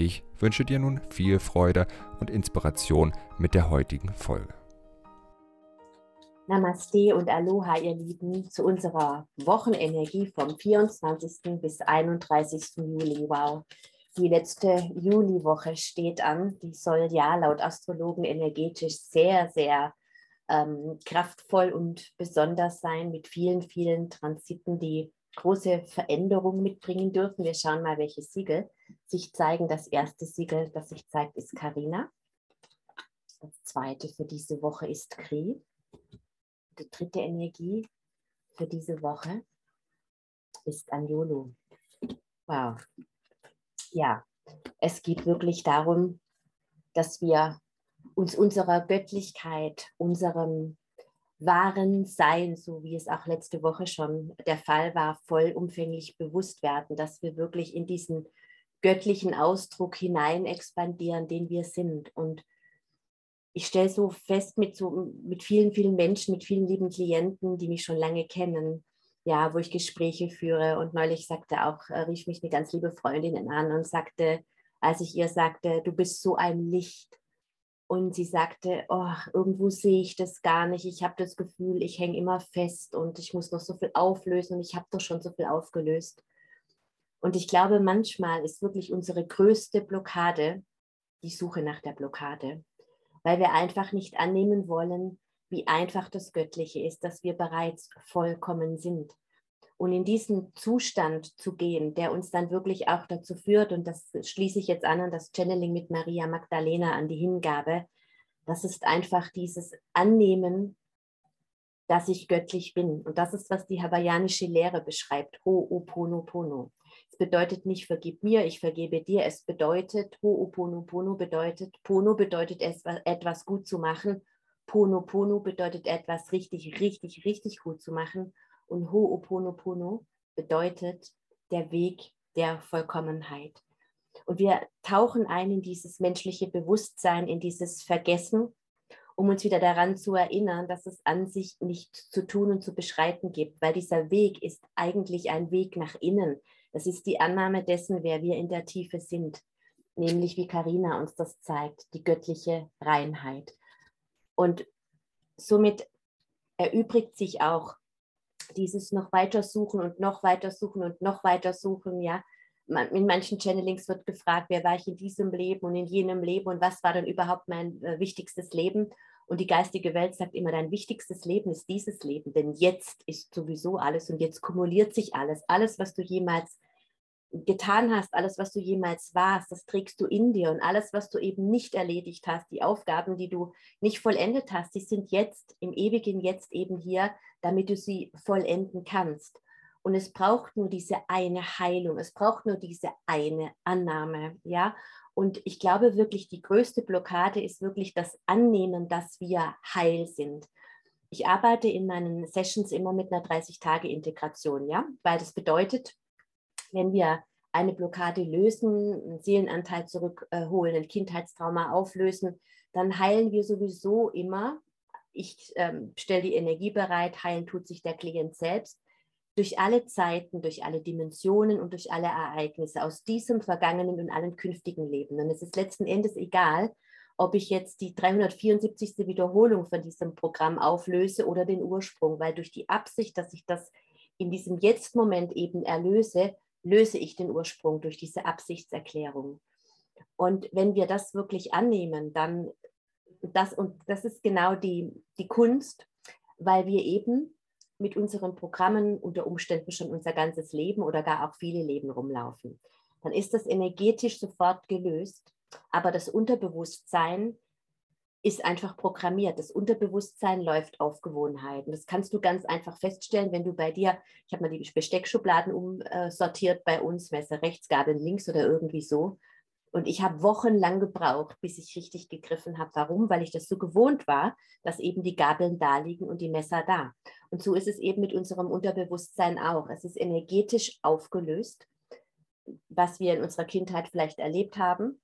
Ich wünsche dir nun viel Freude und Inspiration mit der heutigen Folge. Namaste und Aloha, ihr Lieben, zu unserer Wochenenergie vom 24. bis 31. Juli. Wow, die letzte Juliwoche steht an. Die soll ja laut Astrologen energetisch sehr, sehr ähm, kraftvoll und besonders sein, mit vielen, vielen Transiten, die große Veränderungen mitbringen dürfen. Wir schauen mal, welche Siegel sich zeigen. Das erste Siegel, das sich zeigt, ist Karina. Das zweite für diese Woche ist Kri. Die dritte Energie für diese Woche ist Anjolo. Wow. Ja, es geht wirklich darum, dass wir uns unserer Göttlichkeit, unserem wahren Sein, so wie es auch letzte Woche schon der Fall war, vollumfänglich bewusst werden, dass wir wirklich in diesen göttlichen Ausdruck hinein expandieren, den wir sind. Und ich stelle so fest mit, so, mit vielen, vielen Menschen, mit vielen lieben Klienten, die mich schon lange kennen, ja, wo ich Gespräche führe. Und neulich sagte auch, äh, rief mich eine ganz liebe Freundin an und sagte, als ich ihr sagte, du bist so ein Licht, und sie sagte, oh, irgendwo sehe ich das gar nicht. Ich habe das Gefühl, ich hänge immer fest und ich muss noch so viel auflösen und ich habe doch schon so viel aufgelöst. Und ich glaube, manchmal ist wirklich unsere größte Blockade die Suche nach der Blockade, weil wir einfach nicht annehmen wollen, wie einfach das Göttliche ist, dass wir bereits vollkommen sind und in diesen Zustand zu gehen, der uns dann wirklich auch dazu führt, und das schließe ich jetzt an an das Channeling mit Maria Magdalena, an die Hingabe, das ist einfach dieses Annehmen, dass ich göttlich bin. Und das ist, was die hawaiianische Lehre beschreibt, Ho'oponopono. Es bedeutet nicht, vergib mir, ich vergebe dir. Es bedeutet, Ho'oponopono bedeutet, Pono bedeutet etwas gut zu machen. Pono bedeutet etwas richtig, richtig, richtig gut zu machen. Und Ho'oponopono bedeutet der Weg der Vollkommenheit. Und wir tauchen ein in dieses menschliche Bewusstsein, in dieses Vergessen, um uns wieder daran zu erinnern, dass es an sich nichts zu tun und zu beschreiten gibt, weil dieser Weg ist eigentlich ein Weg nach innen. Das ist die Annahme dessen, wer wir in der Tiefe sind, nämlich wie Karina uns das zeigt, die göttliche Reinheit. Und somit erübrigt sich auch dieses noch weiter suchen und noch weiter suchen und noch weiter suchen, ja. In manchen Channelings wird gefragt, wer war ich in diesem Leben und in jenem Leben und was war dann überhaupt mein äh, wichtigstes Leben? Und die geistige Welt sagt immer, dein wichtigstes Leben ist dieses Leben, denn jetzt ist sowieso alles und jetzt kumuliert sich alles. Alles, was du jemals getan hast, alles, was du jemals warst, das trägst du in dir. Und alles, was du eben nicht erledigt hast, die Aufgaben, die du nicht vollendet hast, die sind jetzt im ewigen Jetzt eben hier, damit du sie vollenden kannst. Und es braucht nur diese eine Heilung, es braucht nur diese eine Annahme, ja. Und ich glaube wirklich, die größte Blockade ist wirklich das Annehmen, dass wir heil sind. Ich arbeite in meinen Sessions immer mit einer 30-Tage-Integration, ja, weil das bedeutet, wenn wir eine Blockade lösen, einen Seelenanteil zurückholen, ein Kindheitstrauma auflösen, dann heilen wir sowieso immer. Ich ähm, stelle die Energie bereit, heilen tut sich der Klient selbst. Durch alle Zeiten, durch alle Dimensionen und durch alle Ereignisse aus diesem vergangenen und allen künftigen Leben. Und es ist letzten Endes egal, ob ich jetzt die 374. Wiederholung von diesem Programm auflöse oder den Ursprung, weil durch die Absicht, dass ich das in diesem Jetzt-Moment eben erlöse, löse ich den Ursprung durch diese Absichtserklärung. Und wenn wir das wirklich annehmen, dann das und das ist genau die, die Kunst, weil wir eben mit unseren Programmen unter Umständen schon unser ganzes Leben oder gar auch viele Leben rumlaufen. Dann ist das energetisch sofort gelöst, aber das Unterbewusstsein ist einfach programmiert. Das Unterbewusstsein läuft auf Gewohnheiten. Das kannst du ganz einfach feststellen, wenn du bei dir, ich habe mal die Besteckschubladen umsortiert bei uns, Messer rechts, Gabeln links oder irgendwie so. Und ich habe wochenlang gebraucht, bis ich richtig gegriffen habe. Warum? Weil ich das so gewohnt war, dass eben die Gabeln da liegen und die Messer da. Und so ist es eben mit unserem Unterbewusstsein auch. Es ist energetisch aufgelöst, was wir in unserer Kindheit vielleicht erlebt haben.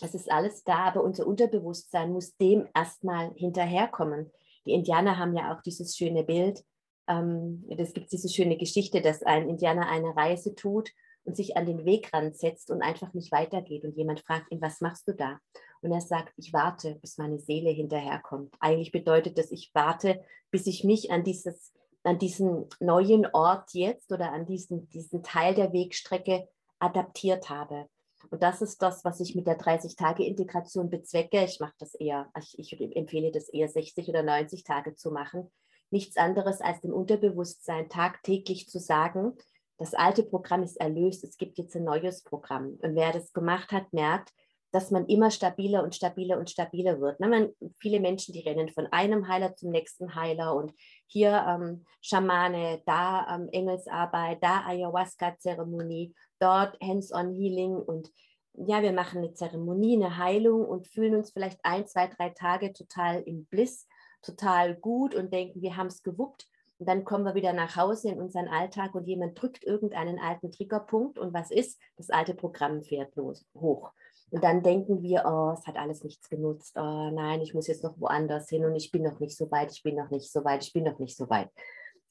Es ist alles da, aber unser Unterbewusstsein muss dem erstmal hinterherkommen. Die Indianer haben ja auch dieses schöne Bild, ähm, gibt diese schöne Geschichte, dass ein Indianer eine Reise tut und sich an den Wegrand setzt und einfach nicht weitergeht. Und jemand fragt ihn, was machst du da? Und er sagt, ich warte, bis meine Seele hinterherkommt. Eigentlich bedeutet das, ich warte, bis ich mich an dieses an diesen neuen Ort jetzt oder an diesen, diesen Teil der Wegstrecke adaptiert habe. Und das ist das, was ich mit der 30-Tage-Integration bezwecke. Ich mache das eher, ich, ich empfehle das eher 60 oder 90 Tage zu machen. Nichts anderes als dem Unterbewusstsein tagtäglich zu sagen, das alte Programm ist erlöst, es gibt jetzt ein neues Programm. Und wer das gemacht hat, merkt, dass man immer stabiler und stabiler und stabiler wird. Ne? Man, viele Menschen, die rennen von einem Heiler zum nächsten Heiler und hier ähm, Schamane, da ähm, Engelsarbeit, da Ayahuasca-Zeremonie, dort Hands-on-Healing und ja, wir machen eine Zeremonie, eine Heilung und fühlen uns vielleicht ein, zwei, drei Tage total im Bliss, total gut und denken, wir haben es gewuppt. Und dann kommen wir wieder nach Hause in unseren Alltag und jemand drückt irgendeinen alten Triggerpunkt und was ist? Das alte Programm fährt los, hoch. Und dann denken wir, oh, es hat alles nichts genutzt. Oh nein, ich muss jetzt noch woanders hin und ich bin noch nicht so weit, ich bin noch nicht so weit, ich bin noch nicht so weit.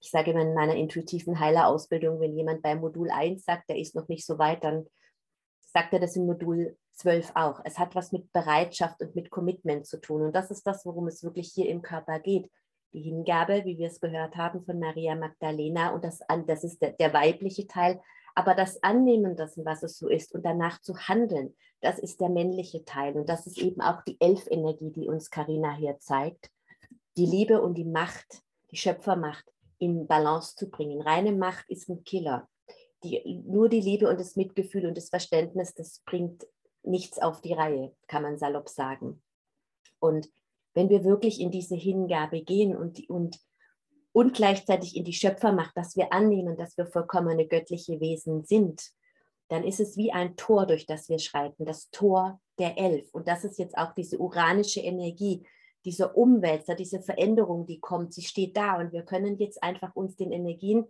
Ich sage immer in meiner intuitiven Heilerausbildung, wenn jemand bei Modul 1 sagt, der ist noch nicht so weit, dann sagt er das in Modul 12 auch. Es hat was mit Bereitschaft und mit Commitment zu tun. Und das ist das, worum es wirklich hier im Körper geht die Hingabe, wie wir es gehört haben von Maria Magdalena. Und das, das ist der, der weibliche Teil. Aber das Annehmen dessen, was es so ist und danach zu handeln, das ist der männliche Teil. Und das ist eben auch die Elfenergie, die uns Karina hier zeigt. Die Liebe und die Macht, die Schöpfermacht in Balance zu bringen. Reine Macht ist ein Killer. Die, nur die Liebe und das Mitgefühl und das Verständnis, das bringt nichts auf die Reihe, kann man salopp sagen. Und wenn wir wirklich in diese Hingabe gehen und, und, und gleichzeitig in die Schöpfermacht, dass wir annehmen, dass wir vollkommene göttliche Wesen sind, dann ist es wie ein Tor, durch das wir schreiten, das Tor der Elf. Und das ist jetzt auch diese uranische Energie, dieser Umwälzer, diese Veränderung, die kommt, sie steht da und wir können jetzt einfach uns den Energien,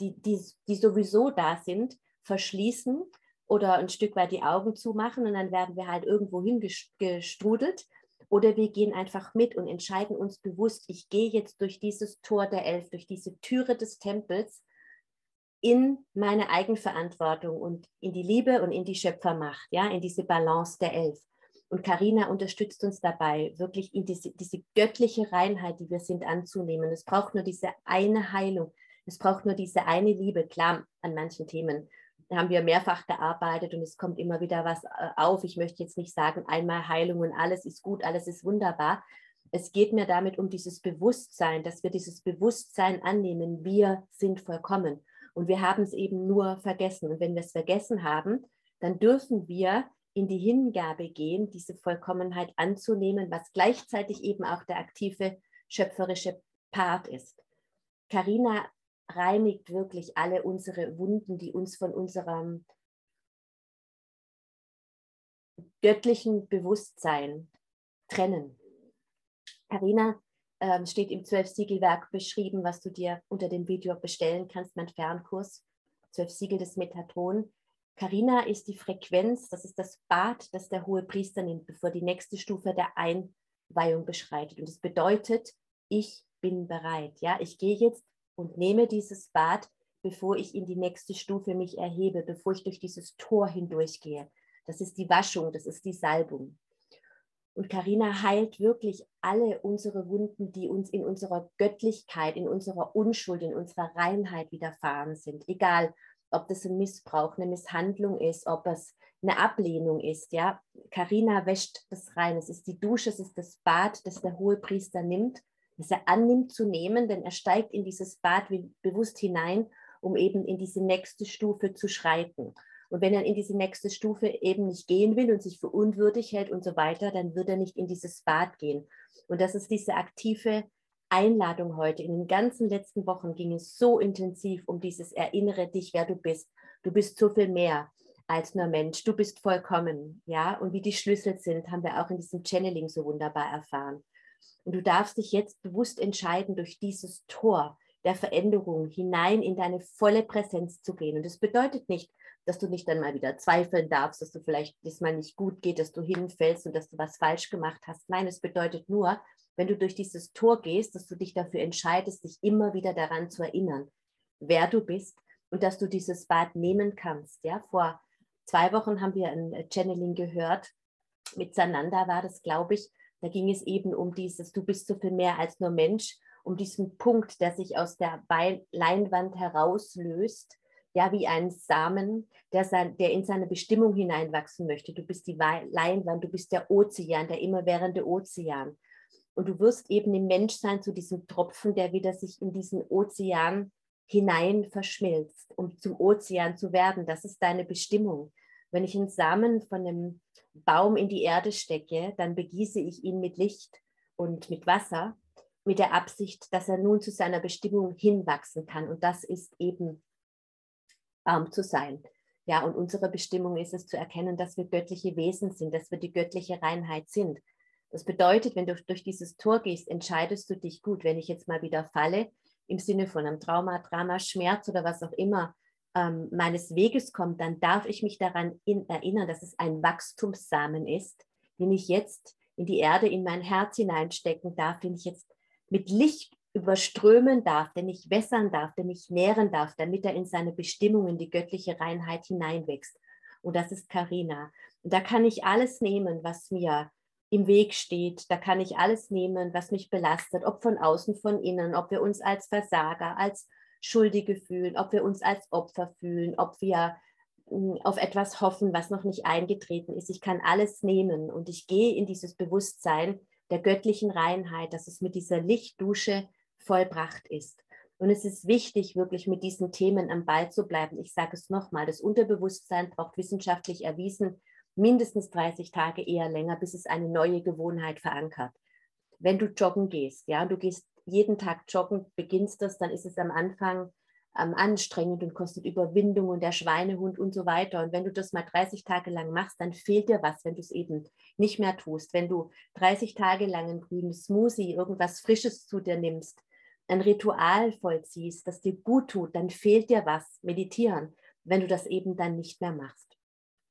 die, die, die sowieso da sind, verschließen oder ein Stück weit die Augen zumachen und dann werden wir halt irgendwo hingestrudelt oder wir gehen einfach mit und entscheiden uns bewusst, ich gehe jetzt durch dieses Tor der Elf, durch diese Türe des Tempels in meine Eigenverantwortung und in die Liebe und in die Schöpfermacht, ja, in diese Balance der Elf. Und Karina unterstützt uns dabei, wirklich in diese, diese göttliche Reinheit, die wir sind, anzunehmen. Es braucht nur diese eine Heilung. Es braucht nur diese eine Liebe. Klar, an manchen Themen haben wir mehrfach gearbeitet und es kommt immer wieder was äh, auf. Ich möchte jetzt nicht sagen, einmal Heilung und alles ist gut, alles ist wunderbar. Es geht mir damit um dieses Bewusstsein, dass wir dieses Bewusstsein annehmen, wir sind vollkommen. Und wir haben es eben nur vergessen. Und wenn wir es vergessen haben, dann dürfen wir in die Hingabe gehen, diese Vollkommenheit anzunehmen, was gleichzeitig eben auch der aktive schöpferische Part ist. Karina reinigt wirklich alle unsere Wunden, die uns von unserem göttlichen Bewusstsein trennen. Karina ähm, steht im Zwölf-Siegel-Werk beschrieben, was du dir unter dem Video bestellen kannst, mein Fernkurs, Zwölf Siegel des Metatron. Karina ist die Frequenz, das ist das Bad, das der hohe Priester nimmt, bevor die nächste Stufe der Einweihung beschreitet. Und es bedeutet, ich bin bereit. Ja, ich gehe jetzt und nehme dieses Bad, bevor ich in die nächste Stufe mich erhebe, bevor ich durch dieses Tor hindurchgehe. Das ist die Waschung, das ist die Salbung. Und Karina heilt wirklich alle unsere Wunden, die uns in unserer Göttlichkeit, in unserer Unschuld, in unserer Reinheit widerfahren sind. Egal, ob das ein Missbrauch, eine Misshandlung ist, ob es eine Ablehnung ist. Ja, Karina wäscht das rein. Es ist die Dusche, es ist das Bad, das der hohe Priester nimmt das er annimmt zu nehmen, denn er steigt in dieses Bad bewusst hinein, um eben in diese nächste Stufe zu schreiten. Und wenn er in diese nächste Stufe eben nicht gehen will und sich für unwürdig hält und so weiter, dann wird er nicht in dieses Bad gehen. Und das ist diese aktive Einladung heute. In den ganzen letzten Wochen ging es so intensiv um dieses Erinnere dich, wer du bist. Du bist so viel mehr als nur Mensch. Du bist vollkommen, ja. Und wie die Schlüssel sind, haben wir auch in diesem Channeling so wunderbar erfahren. Und du darfst dich jetzt bewusst entscheiden, durch dieses Tor der Veränderung hinein in deine volle Präsenz zu gehen. Und das bedeutet nicht, dass du nicht dann mal wieder zweifeln darfst, dass du vielleicht diesmal nicht gut geht, dass du hinfällst und dass du was falsch gemacht hast. Nein, es bedeutet nur, wenn du durch dieses Tor gehst, dass du dich dafür entscheidest, dich immer wieder daran zu erinnern, wer du bist und dass du dieses Bad nehmen kannst. Ja, vor zwei Wochen haben wir ein Channeling gehört. Mit Sananda war das, glaube ich. Da ging es eben um dieses, du bist so viel mehr als nur Mensch, um diesen Punkt, der sich aus der Leinwand herauslöst, ja, wie ein Samen, der, sein, der in seine Bestimmung hineinwachsen möchte. Du bist die Leinwand, du bist der Ozean, der immerwährende Ozean. Und du wirst eben im Menschsein zu diesem Tropfen, der wieder sich in diesen Ozean hinein verschmilzt, um zum Ozean zu werden. Das ist deine Bestimmung. Wenn ich einen Samen von einem Baum in die Erde stecke, dann begieße ich ihn mit Licht und mit Wasser, mit der Absicht, dass er nun zu seiner Bestimmung hinwachsen kann. Und das ist eben Baum zu sein. Ja, und unsere Bestimmung ist es zu erkennen, dass wir göttliche Wesen sind, dass wir die göttliche Reinheit sind. Das bedeutet, wenn du durch dieses Tor gehst, entscheidest du dich gut. Wenn ich jetzt mal wieder falle, im Sinne von einem Trauma, Drama, Schmerz oder was auch immer ähm, meines Weges kommt, dann darf ich mich daran in, erinnern, dass es ein Wachstumssamen ist, den ich jetzt in die Erde, in mein Herz hineinstecken darf, den ich jetzt mit Licht überströmen darf, den ich wässern darf, den ich nähren darf, damit er in seine Bestimmung, in die göttliche Reinheit hineinwächst. Und das ist Karina. Und da kann ich alles nehmen, was mir im Weg steht. Da kann ich alles nehmen, was mich belastet, ob von außen, von innen, ob wir uns als Versager, als Schuldige fühlen, ob wir uns als Opfer fühlen, ob wir hm, auf etwas hoffen, was noch nicht eingetreten ist. Ich kann alles nehmen und ich gehe in dieses Bewusstsein der göttlichen Reinheit, dass es mit dieser Lichtdusche vollbracht ist. Und es ist wichtig, wirklich mit diesen Themen am Ball zu bleiben. Ich sage es nochmal, das Unterbewusstsein braucht wissenschaftlich erwiesen mindestens 30 Tage, eher länger, bis es eine neue Gewohnheit verankert. Wenn du joggen gehst, ja, du gehst jeden Tag joggen, beginnst das, dann ist es am Anfang ähm, anstrengend und kostet Überwindung und der Schweinehund und so weiter. Und wenn du das mal 30 Tage lang machst, dann fehlt dir was, wenn du es eben nicht mehr tust. Wenn du 30 Tage lang ein grünes Smoothie, irgendwas Frisches zu dir nimmst, ein Ritual vollziehst, das dir gut tut, dann fehlt dir was, meditieren, wenn du das eben dann nicht mehr machst.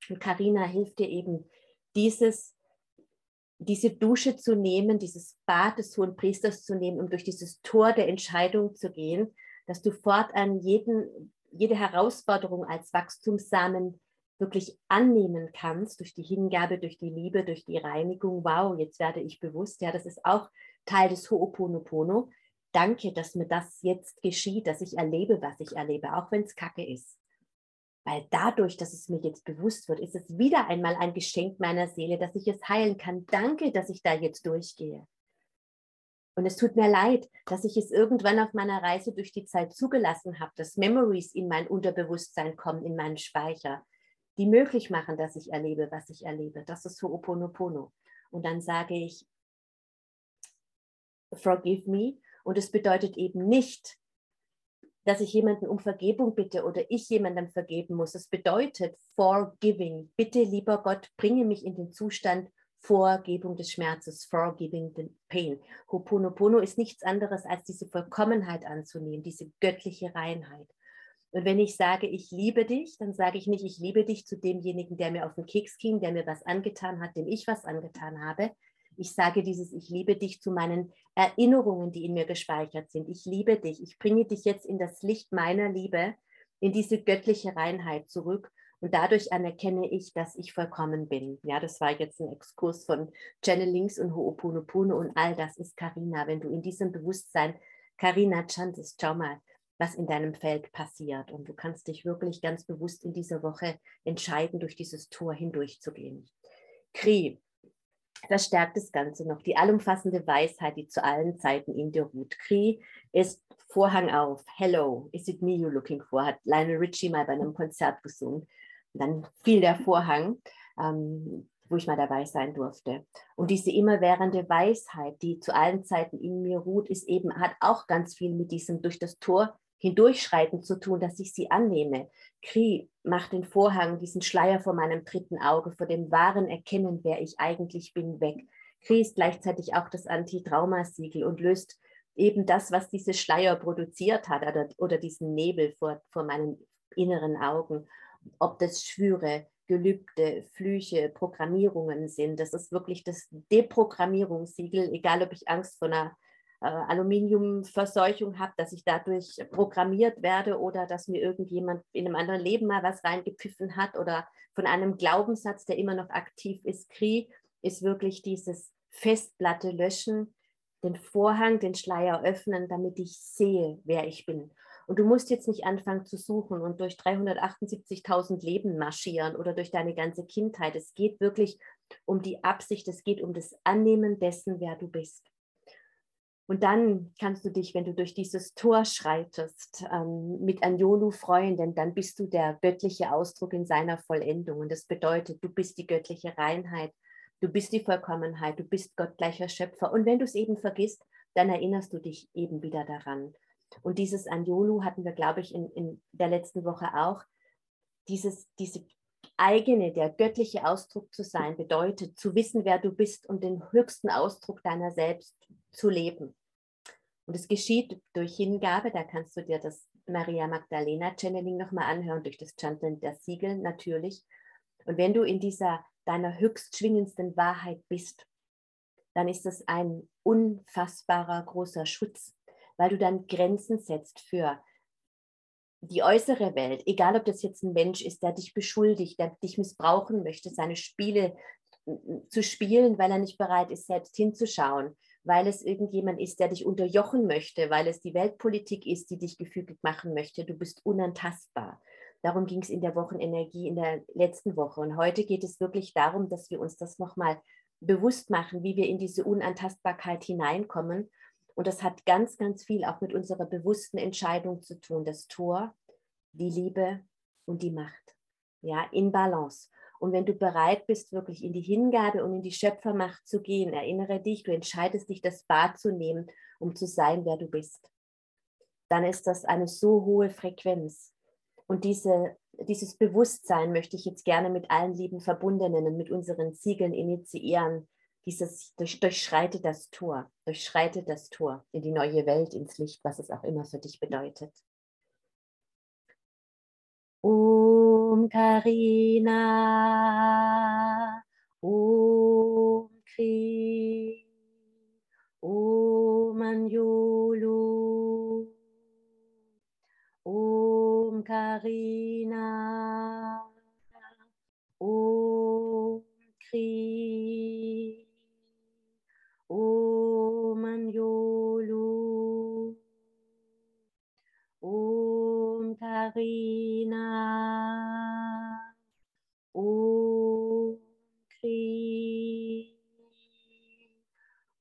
Und Karina hilft dir eben, dieses, diese Dusche zu nehmen, dieses Bad des Hohen Priesters zu nehmen, um durch dieses Tor der Entscheidung zu gehen, dass du fortan jeden, jede Herausforderung als Wachstumssamen wirklich annehmen kannst, durch die Hingabe, durch die Liebe, durch die Reinigung. Wow, jetzt werde ich bewusst, ja, das ist auch Teil des Ho'oponopono. Danke, dass mir das jetzt geschieht, dass ich erlebe, was ich erlebe, auch wenn es kacke ist. Weil dadurch, dass es mir jetzt bewusst wird, ist es wieder einmal ein Geschenk meiner Seele, dass ich es heilen kann. Danke, dass ich da jetzt durchgehe. Und es tut mir leid, dass ich es irgendwann auf meiner Reise durch die Zeit zugelassen habe, dass Memories in mein Unterbewusstsein kommen, in meinen Speicher, die möglich machen, dass ich erlebe, was ich erlebe. Das ist so Oponopono. Und dann sage ich, forgive me. Und es bedeutet eben nicht, dass ich jemanden um Vergebung bitte oder ich jemandem vergeben muss. Es bedeutet forgiving. Bitte, lieber Gott, bringe mich in den Zustand Vorgebung des Schmerzes, forgiving the pain. Ho'oponopono ist nichts anderes als diese Vollkommenheit anzunehmen, diese göttliche Reinheit. Und wenn ich sage, ich liebe dich, dann sage ich nicht, ich liebe dich zu demjenigen, der mir auf den Keks ging, der mir was angetan hat, dem ich was angetan habe. Ich sage dieses, ich liebe dich zu meinen Erinnerungen, die in mir gespeichert sind. Ich liebe dich. Ich bringe dich jetzt in das Licht meiner Liebe, in diese göttliche Reinheit zurück. Und dadurch anerkenne ich, dass ich vollkommen bin. Ja, das war jetzt ein Exkurs von Channelings und Ho'oponopono und all das ist Karina. Wenn du in diesem Bewusstsein Karina chantest, schau mal, was in deinem Feld passiert. Und du kannst dich wirklich ganz bewusst in dieser Woche entscheiden, durch dieses Tor hindurchzugehen. Kri verstärkt das Ganze noch. Die allumfassende Weisheit, die zu allen Zeiten in dir ruht. Kri ist Vorhang auf. Hello, is it me you're looking for? Hat Lionel Richie mal bei einem Konzert gesungen. Und dann fiel der Vorhang. Ähm, wo ich mal dabei sein durfte. Und diese immerwährende Weisheit, die zu allen Zeiten in mir ruht, ist eben, hat auch ganz viel mit diesem durch das Tor Hindurchschreiten zu tun, dass ich sie annehme. Kri macht den Vorhang, diesen Schleier vor meinem dritten Auge, vor dem wahren Erkennen, wer ich eigentlich bin, weg. Kri ist gleichzeitig auch das Anti-Traumasiegel und löst eben das, was diese Schleier produziert hat oder, oder diesen Nebel vor, vor meinen inneren Augen. Ob das Schwüre, Gelübde, Flüche, Programmierungen sind. Das ist wirklich das Deprogrammierungssiegel, egal ob ich Angst vor einer äh, Aluminiumverseuchung habe, dass ich dadurch programmiert werde oder dass mir irgendjemand in einem anderen Leben mal was reingepfiffen hat oder von einem Glaubenssatz, der immer noch aktiv ist. Kri ist wirklich dieses Festplatte löschen, den Vorhang, den Schleier öffnen, damit ich sehe, wer ich bin. Und du musst jetzt nicht anfangen zu suchen und durch 378.000 Leben marschieren oder durch deine ganze Kindheit. Es geht wirklich um die Absicht, es geht um das Annehmen dessen, wer du bist. Und dann kannst du dich, wenn du durch dieses Tor schreitest, ähm, mit Anjolu freuen, denn dann bist du der göttliche Ausdruck in seiner Vollendung. Und das bedeutet, du bist die göttliche Reinheit, du bist die Vollkommenheit, du bist gottgleicher Schöpfer. Und wenn du es eben vergisst, dann erinnerst du dich eben wieder daran. Und dieses Anjolu hatten wir, glaube ich, in, in der letzten Woche auch. Dieses, diese eigene, der göttliche Ausdruck zu sein, bedeutet zu wissen, wer du bist und den höchsten Ausdruck deiner selbst zu leben. Und es geschieht durch Hingabe, da kannst du dir das Maria Magdalena Channeling nochmal anhören, durch das Chanteln der Siegel natürlich. Und wenn du in dieser deiner höchst schwingendsten Wahrheit bist, dann ist das ein unfassbarer großer Schutz, weil du dann Grenzen setzt für die äußere Welt, egal ob das jetzt ein Mensch ist, der dich beschuldigt, der dich missbrauchen möchte, seine Spiele zu spielen, weil er nicht bereit ist, selbst hinzuschauen, weil es irgendjemand ist, der dich unterjochen möchte, weil es die Weltpolitik ist, die dich gefügig machen möchte. Du bist unantastbar. Darum ging es in der Wochenenergie in der letzten Woche. Und heute geht es wirklich darum, dass wir uns das nochmal bewusst machen, wie wir in diese Unantastbarkeit hineinkommen und das hat ganz, ganz viel auch mit unserer bewussten Entscheidung zu tun. Das Tor, die Liebe und die Macht. Ja, in Balance. Und wenn du bereit bist, wirklich in die Hingabe und in die Schöpfermacht zu gehen, erinnere dich, du entscheidest dich, das Bad zu nehmen, um zu sein, wer du bist. Dann ist das eine so hohe Frequenz. Und diese, dieses Bewusstsein möchte ich jetzt gerne mit allen lieben Verbundenen und mit unseren Siegeln initiieren, dieses durch, durchschreite das Tor, durchschreite das Tor in die neue Welt, ins Licht, was es auch immer für dich bedeutet. Om Karina, Om Kri,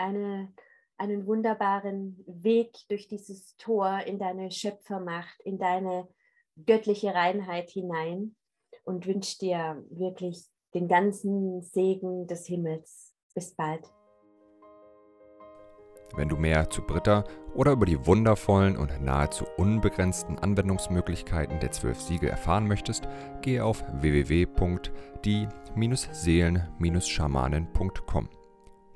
eine, einen wunderbaren Weg durch dieses Tor in deine Schöpfermacht, in deine göttliche Reinheit hinein und wünsche dir wirklich den ganzen Segen des Himmels. Bis bald. Wenn du mehr zu Britta oder über die wundervollen und nahezu unbegrenzten Anwendungsmöglichkeiten der zwölf Siegel erfahren möchtest, gehe auf www.die-seelen-schamanen.com.